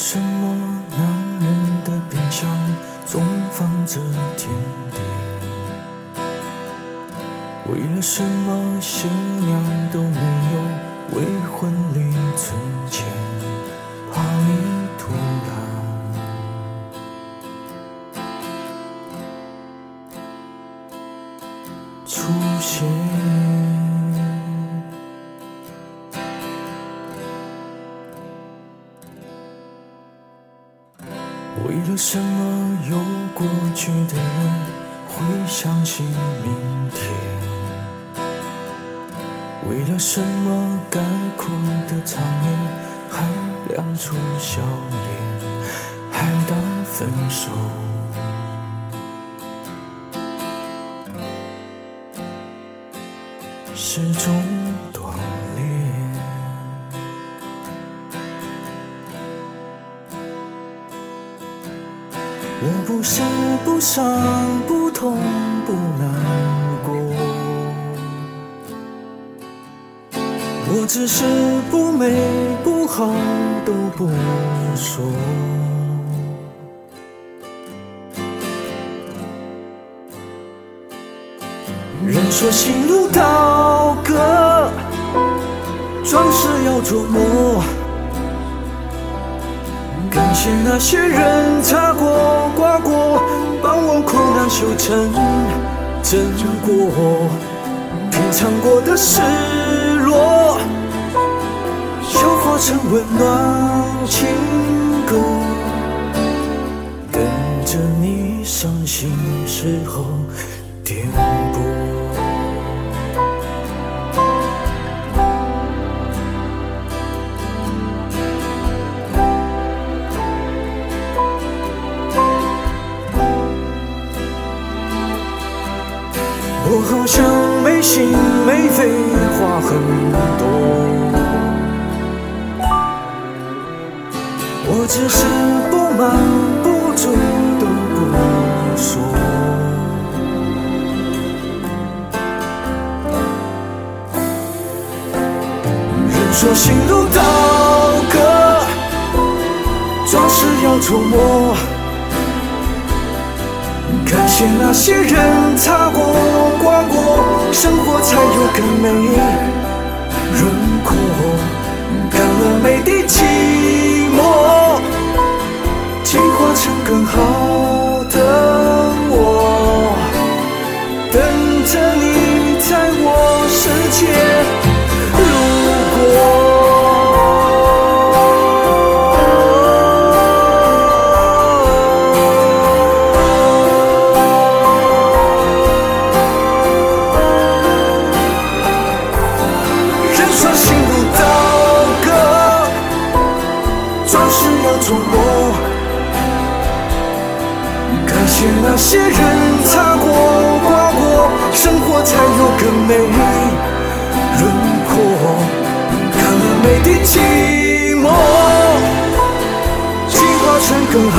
为什么男人的冰箱总放着甜点？为了什么新娘都没有为婚礼存钱？为什么有过去的人会相信明天？为了什么干枯的场面还亮出笑脸，还当分手？始终锻炼。不是不伤不痛不难过，我只是不美不好都不说。人说心如刀割，壮士要琢磨。感谢那些人擦过、刮过，帮我苦难修成正果。品尝过的失落，修化成温暖情我好像没心没肺，话很多。我只是不满不足都不说。人说心如刀割，总是要琢磨。感谢那些人、生活才有更美轮廓。干了美的寂寞，进化成更好见那些人擦过、刮过，生活才有更美轮廓，看了美的寂寞，进化成更好。